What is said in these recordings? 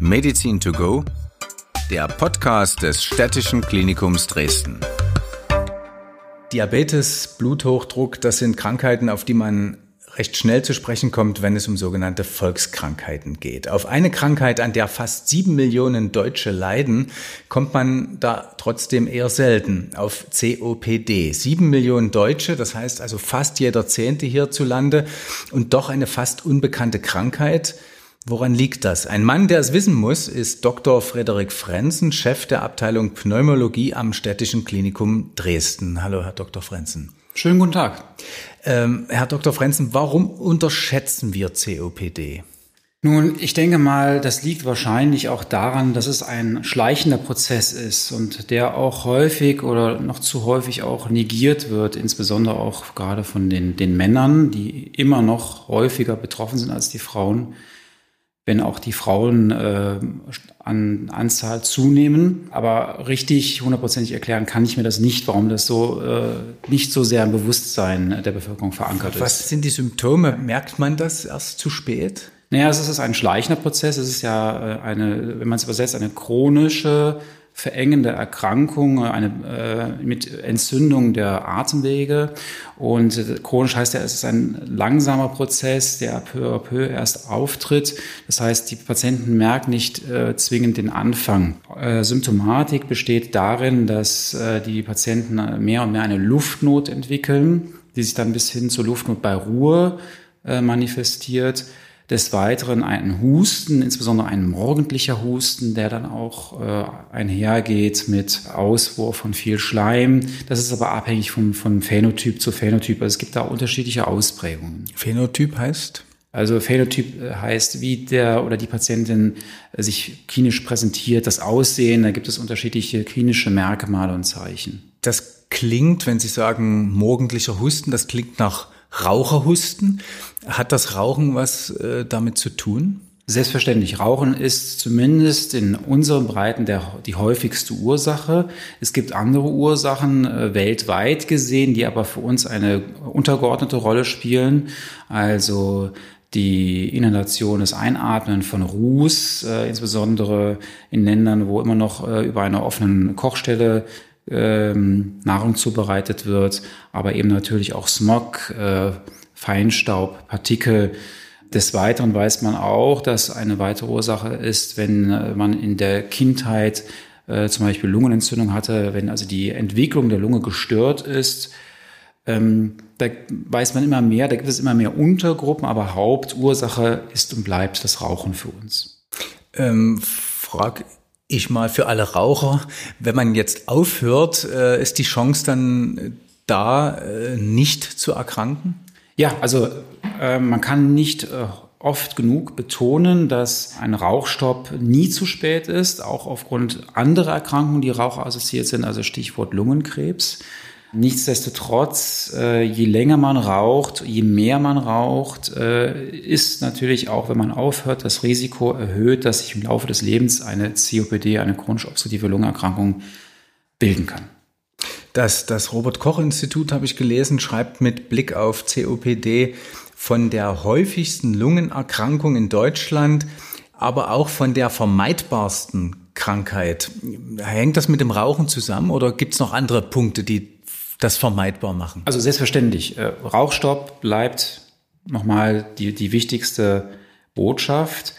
Medizin to go, der Podcast des Städtischen Klinikums Dresden. Diabetes, Bluthochdruck, das sind Krankheiten, auf die man recht schnell zu sprechen kommt, wenn es um sogenannte Volkskrankheiten geht. Auf eine Krankheit, an der fast sieben Millionen Deutsche leiden, kommt man da trotzdem eher selten. Auf COPD. Sieben Millionen Deutsche, das heißt also fast jeder Zehnte hierzulande und doch eine fast unbekannte Krankheit. Woran liegt das? Ein Mann, der es wissen muss, ist Dr. Frederik Frenzen, Chef der Abteilung Pneumologie am Städtischen Klinikum Dresden. Hallo, Herr Dr. Frenzen. Schönen guten Tag. Ähm, Herr Dr. Frenzen, warum unterschätzen wir COPD? Nun, ich denke mal, das liegt wahrscheinlich auch daran, dass es ein schleichender Prozess ist und der auch häufig oder noch zu häufig auch negiert wird, insbesondere auch gerade von den, den Männern, die immer noch häufiger betroffen sind als die Frauen wenn auch die Frauen äh, an Anzahl zunehmen. Aber richtig hundertprozentig erklären kann ich mir das nicht, warum das so äh, nicht so sehr im Bewusstsein der Bevölkerung verankert ist. Was sind die Symptome? Merkt man das erst zu spät? Naja, es ist ein schleichender Prozess. Es ist ja äh, eine, wenn man es übersetzt, eine chronische verengende Erkrankung, eine, äh, mit Entzündung der Atemwege. Und äh, chronisch heißt ja, es ist ein langsamer Prozess, der peu à peu erst auftritt. Das heißt, die Patienten merken nicht äh, zwingend den Anfang. Äh, Symptomatik besteht darin, dass äh, die Patienten mehr und mehr eine Luftnot entwickeln, die sich dann bis hin zur Luftnot bei Ruhe manifestiert des Weiteren ein Husten, insbesondere ein morgendlicher Husten, der dann auch äh, einhergeht mit Auswurf von viel Schleim. Das ist aber abhängig vom, von Phänotyp zu Phänotyp. Also es gibt da unterschiedliche Ausprägungen. Phänotyp heißt? Also Phänotyp äh, heißt, wie der oder die Patientin äh, sich klinisch präsentiert, das Aussehen, da gibt es unterschiedliche klinische Merkmale und Zeichen. Das klingt, wenn Sie sagen morgendlicher Husten, das klingt nach Raucherhusten. Hat das Rauchen was äh, damit zu tun? Selbstverständlich. Rauchen ist zumindest in unseren Breiten der, die häufigste Ursache. Es gibt andere Ursachen äh, weltweit gesehen, die aber für uns eine untergeordnete Rolle spielen. Also die Inhalation, das Einatmen von Ruß, äh, insbesondere in Ländern, wo immer noch äh, über einer offenen Kochstelle ähm, Nahrung zubereitet wird, aber eben natürlich auch Smog, äh, Feinstaub, Partikel. Des Weiteren weiß man auch, dass eine weitere Ursache ist, wenn äh, man in der Kindheit äh, zum Beispiel Lungenentzündung hatte, wenn also die Entwicklung der Lunge gestört ist. Ähm, da weiß man immer mehr, da gibt es immer mehr Untergruppen, aber Hauptursache ist und bleibt das Rauchen für uns. Ähm, frag ich mal für alle Raucher, wenn man jetzt aufhört, äh, ist die Chance dann da, äh, nicht zu erkranken? Ja, also äh, man kann nicht äh, oft genug betonen, dass ein Rauchstopp nie zu spät ist, auch aufgrund anderer Erkrankungen, die raucharassoziiert sind, also Stichwort Lungenkrebs. Nichtsdestotrotz, äh, je länger man raucht, je mehr man raucht, äh, ist natürlich auch, wenn man aufhört, das Risiko erhöht, dass sich im Laufe des Lebens eine COPD, eine chronisch obstruktive Lungenerkrankung bilden kann. Das, das Robert-Koch-Institut, habe ich gelesen, schreibt mit Blick auf COPD von der häufigsten Lungenerkrankung in Deutschland, aber auch von der vermeidbarsten Krankheit. Hängt das mit dem Rauchen zusammen oder gibt es noch andere Punkte, die das vermeidbar machen? Also selbstverständlich. Äh, Rauchstopp bleibt nochmal die, die wichtigste Botschaft.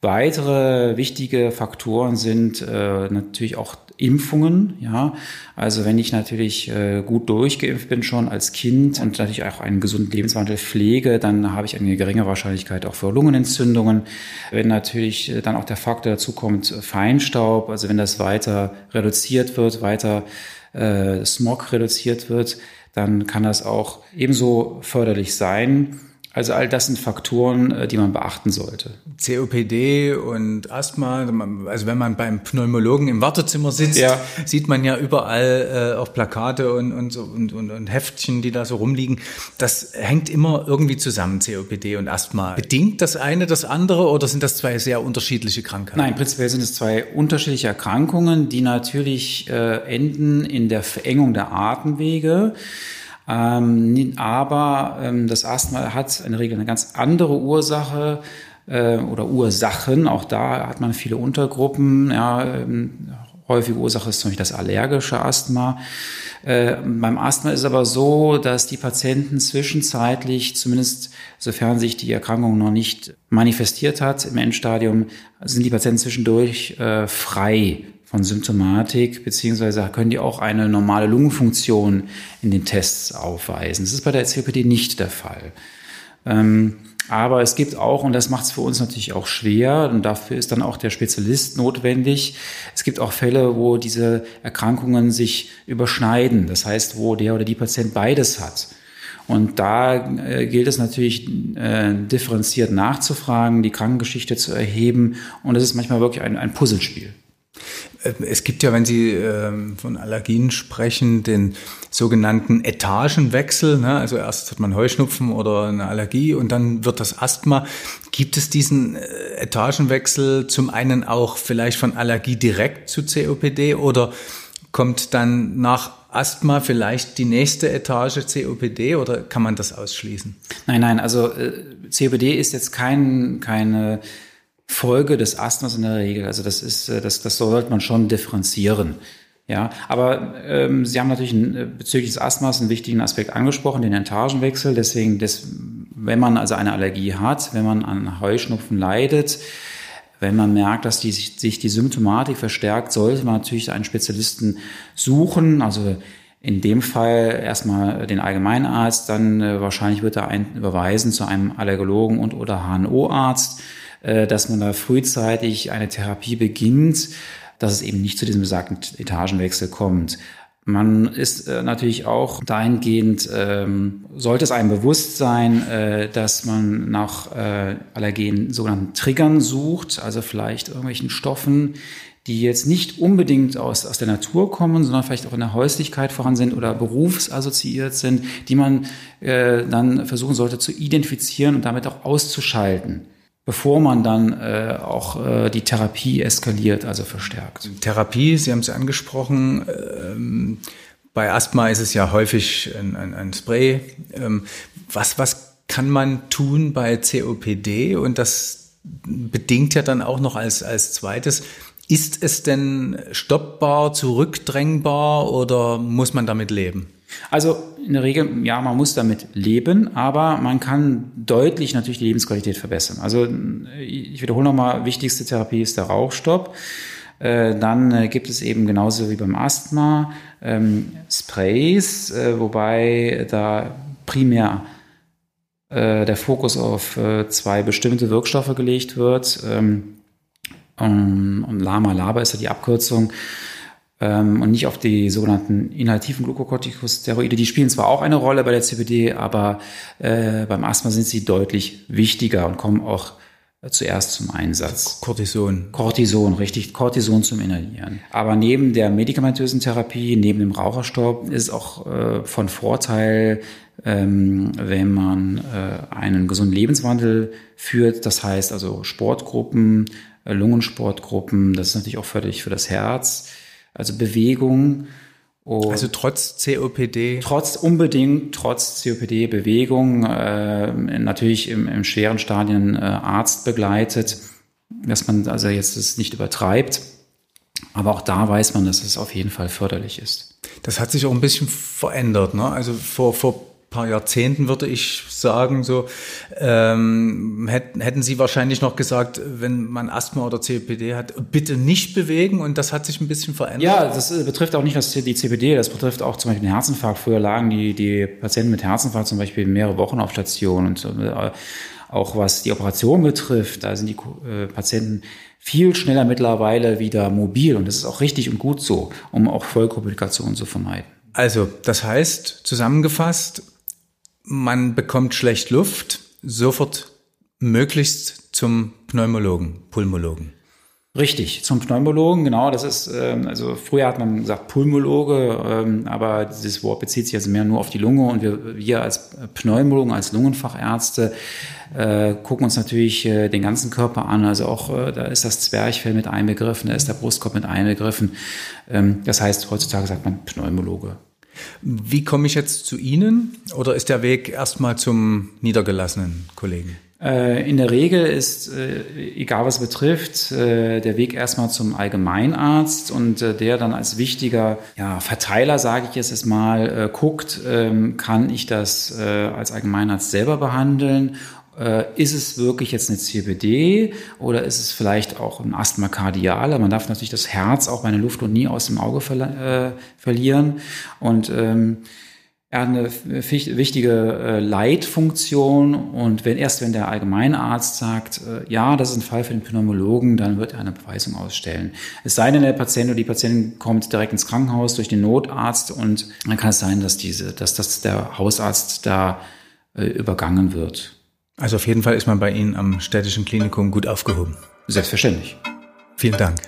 Weitere wichtige Faktoren sind äh, natürlich auch Impfungen. Ja, also wenn ich natürlich äh, gut durchgeimpft bin schon als Kind und natürlich auch einen gesunden Lebenswandel pflege, dann habe ich eine geringe Wahrscheinlichkeit auch für Lungenentzündungen. Wenn natürlich äh, dann auch der Faktor dazu kommt Feinstaub, also wenn das weiter reduziert wird, weiter äh, Smog reduziert wird, dann kann das auch ebenso förderlich sein. Also all das sind Faktoren, äh, die man beachten sollte. COPD und Asthma, also wenn man beim Pneumologen im Wartezimmer sitzt, ja. sieht man ja überall äh, auch Plakate und, und, so, und, und, und Heftchen, die da so rumliegen. Das hängt immer irgendwie zusammen, COPD und Asthma. Bedingt das eine das andere oder sind das zwei sehr unterschiedliche Krankheiten? Nein, prinzipiell sind es zwei unterschiedliche Erkrankungen, die natürlich äh, enden in der Verengung der Atemwege. Ähm, aber ähm, das Asthma hat in der Regel eine ganz andere Ursache. äh, oder Ursachen. Auch da hat man viele Untergruppen. Ja, ähm, häufige Ursache ist zum Beispiel das allergische Asthma. Äh, beim Asthma ist aber so, dass die Patienten zwischenzeitlich, zumindest sofern sich die Erkrankung noch nicht manifestiert hat im Endstadium, sind die Patienten zwischendurch äh, frei von Symptomatik, beziehungsweise können die auch eine normale Lungenfunktion in den Tests aufweisen. Das ist bei der COPD nicht der Fall. Ähm, aber es gibt auch, und das macht es für uns natürlich auch schwer, und dafür ist dann auch der Spezialist notwendig, es gibt auch Fälle, wo diese Erkrankungen sich überschneiden. Das heißt, wo der oder die Patient beides hat. Und da äh, gilt es natürlich äh, differenziert nachzufragen, die Krankengeschichte zu erheben. Und es ist manchmal wirklich ein, ein Puzzlespiel. Es gibt ja, wenn Sie ähm, von Allergien sprechen, den sogenannten Etagenwechsel. Ne? Also erst hat man Heuschnupfen oder eine Allergie und dann wird das Asthma. Gibt es diesen äh, Etagenwechsel zum einen auch vielleicht von Allergie direkt zu COPD oder kommt dann nach Asthma vielleicht die nächste Etage COPD oder kann man das ausschließen? Nein, nein, also äh, COPD ist jetzt kein, keine Folge des Asthmas in der Regel. Also das ist, äh, das, das sollte man schon differenzieren. Ja, aber ähm, Sie haben natürlich ein, äh, bezüglich des Asthmas einen wichtigen Aspekt angesprochen, den Etagenwechsel. Deswegen, das, wenn man also eine Allergie hat, wenn man an Heuschnupfen leidet, wenn man merkt, dass die, sich die Symptomatik verstärkt, sollte man natürlich einen Spezialisten suchen. Also in dem Fall erstmal den Allgemeinarzt, dann äh, wahrscheinlich wird er einen überweisen zu einem Allergologen und oder HNO-Arzt. Äh, dass man da frühzeitig eine Therapie beginnt, dass es eben nicht zu diesem besagten Etagenwechsel kommt. Man ist äh, natürlich auch dahingehend, ähm, sollte es einem bewusst sein, äh, dass man nach äh, Allergen sogenannten Triggern sucht, also vielleicht irgendwelchen Stoffen, die jetzt nicht unbedingt aus, aus der Natur kommen, sondern vielleicht auch in der Häuslichkeit vorhanden sind oder berufsassoziiert sind, die man äh, dann versuchen sollte zu identifizieren und damit auch auszuschalten bevor man dann äh, auch äh, die Therapie eskaliert, also verstärkt. Therapie, Sie haben es angesprochen, ähm, bei Asthma ist es ja häufig ein, ein, ein Spray. Ähm, was, was kann man tun bei COPD? Und das bedingt ja dann auch noch als, als zweites, ist es denn stoppbar, zurückdrängbar oder muss man damit leben? Also in der Regel, ja, man muss damit leben, aber man kann deutlich natürlich die Lebensqualität verbessern. Also ich wiederhole nochmal, wichtigste Therapie ist der Rauchstopp. Äh, dann äh, gibt es eben genauso wie beim Asthma ähm, Sprays, äh, wobei da primär der Fokus auf zwei bestimmte Wirkstoffe gelegt wird. Ähm, und Lama Laba ist ja die Abkürzung ähm, und nicht auf die sogenannten inhalativen Glukokortikosteroide. Die spielen zwar auch eine Rolle bei der CBD, aber äh, beim Asthma sind sie deutlich wichtiger und kommen auch zuerst zum Einsatz. Cortison. Cortison, richtig, Cortison zum Inhalieren. Aber neben der medikamentösen Therapie, neben dem Raucherstopp, ist es auch äh, von Vorteil, ähm, wenn man äh, einen gesunden Lebenswandel führt. Das heißt also Sportgruppen, äh, Lungensportgruppen, das ist natürlich auch förderlich für das Herz also Bewegung. also trotz COPD? Trotz unbedingt, trotz COPD Bewegung, äh, natürlich im, im schweren Stadien äh, Arzt begleitet, dass man also jetzt es nicht übertreibt. Aber auch da weiß man, dass es auf jeden Fall förderlich ist. Das hat sich auch ein bisschen verändert. Ne? Also vor, vor paar Jahrzehnten, würde ich sagen, so ähm, hätten Sie wahrscheinlich noch gesagt, wenn man Asthma oder COPD hat, bitte nicht bewegen und das hat sich ein bisschen verändert. Ja, das äh, betrifft auch nicht das, die COPD, das betrifft auch zum Beispiel den Herzinfarkt. Früher lagen die, die Patienten mit Herzinfarkt zum Beispiel mehrere Wochen auf Station und äh, auch was die Operation betrifft, da sind die äh, Patienten viel schneller mittlerweile wieder mobil und das ist auch richtig und gut so, um auch Vollkomplikationen zu vermeiden. Also, das heißt, zusammengefasst, man bekommt schlecht Luft, sofort möglichst zum Pneumologen, Pulmologen. Richtig, zum Pneumologen, genau. Das ist, ähm, also früher hat man gesagt Pulmologe, ähm, aber dieses Wort bezieht sich jetzt mehr nur auf die Lunge und wir, wir als Pneumologen, als Lungenfachärzte äh, gucken uns natürlich äh, den ganzen Körper an. Also auch äh, da ist das Zwerchfell mit einbegriffen, da ist der Brustkorb mit einbegriffen. Ähm, das heißt, heutzutage sagt man Pneumologe. Wie komme ich jetzt zu Ihnen oder ist der Weg erstmal zum niedergelassenen Kollegen? Äh, in der Regel ist, äh, egal was betrifft, äh, der Weg erstmal zum Allgemeinarzt und der dann als wichtiger ja, Verteiler, sage ich jetzt mal, guckt, ähm, kann ich das als Allgemeinarzt selber behandeln ist es wirklich jetzt eine CBD oder ist es vielleicht auch ein Asthma kardiale? Man darf natürlich das Herz auch bei einer Luft und nie aus dem Auge verlieren. Und ähm, er hat eine wichtige äh, Leitfunktion und wenn erst wenn der Allgemeinarzt sagt, äh, ja, das ist ein Fall für den Pneumologen, dann wird er eine Beweisung ausstellen. Es sei denn, der Patient oder die Patientin kommt direkt ins Krankenhaus durch den Notarzt und dann kann es sein, dass diese, dass, dass der Hausarzt da äh, übergangen wird. Also auf jeden Fall ist man bei Ihnen am städtischen Klinikum gut aufgehoben. Selbstverständlich. Vielen Dank.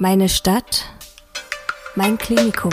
Meine Stadt mein Klinikum.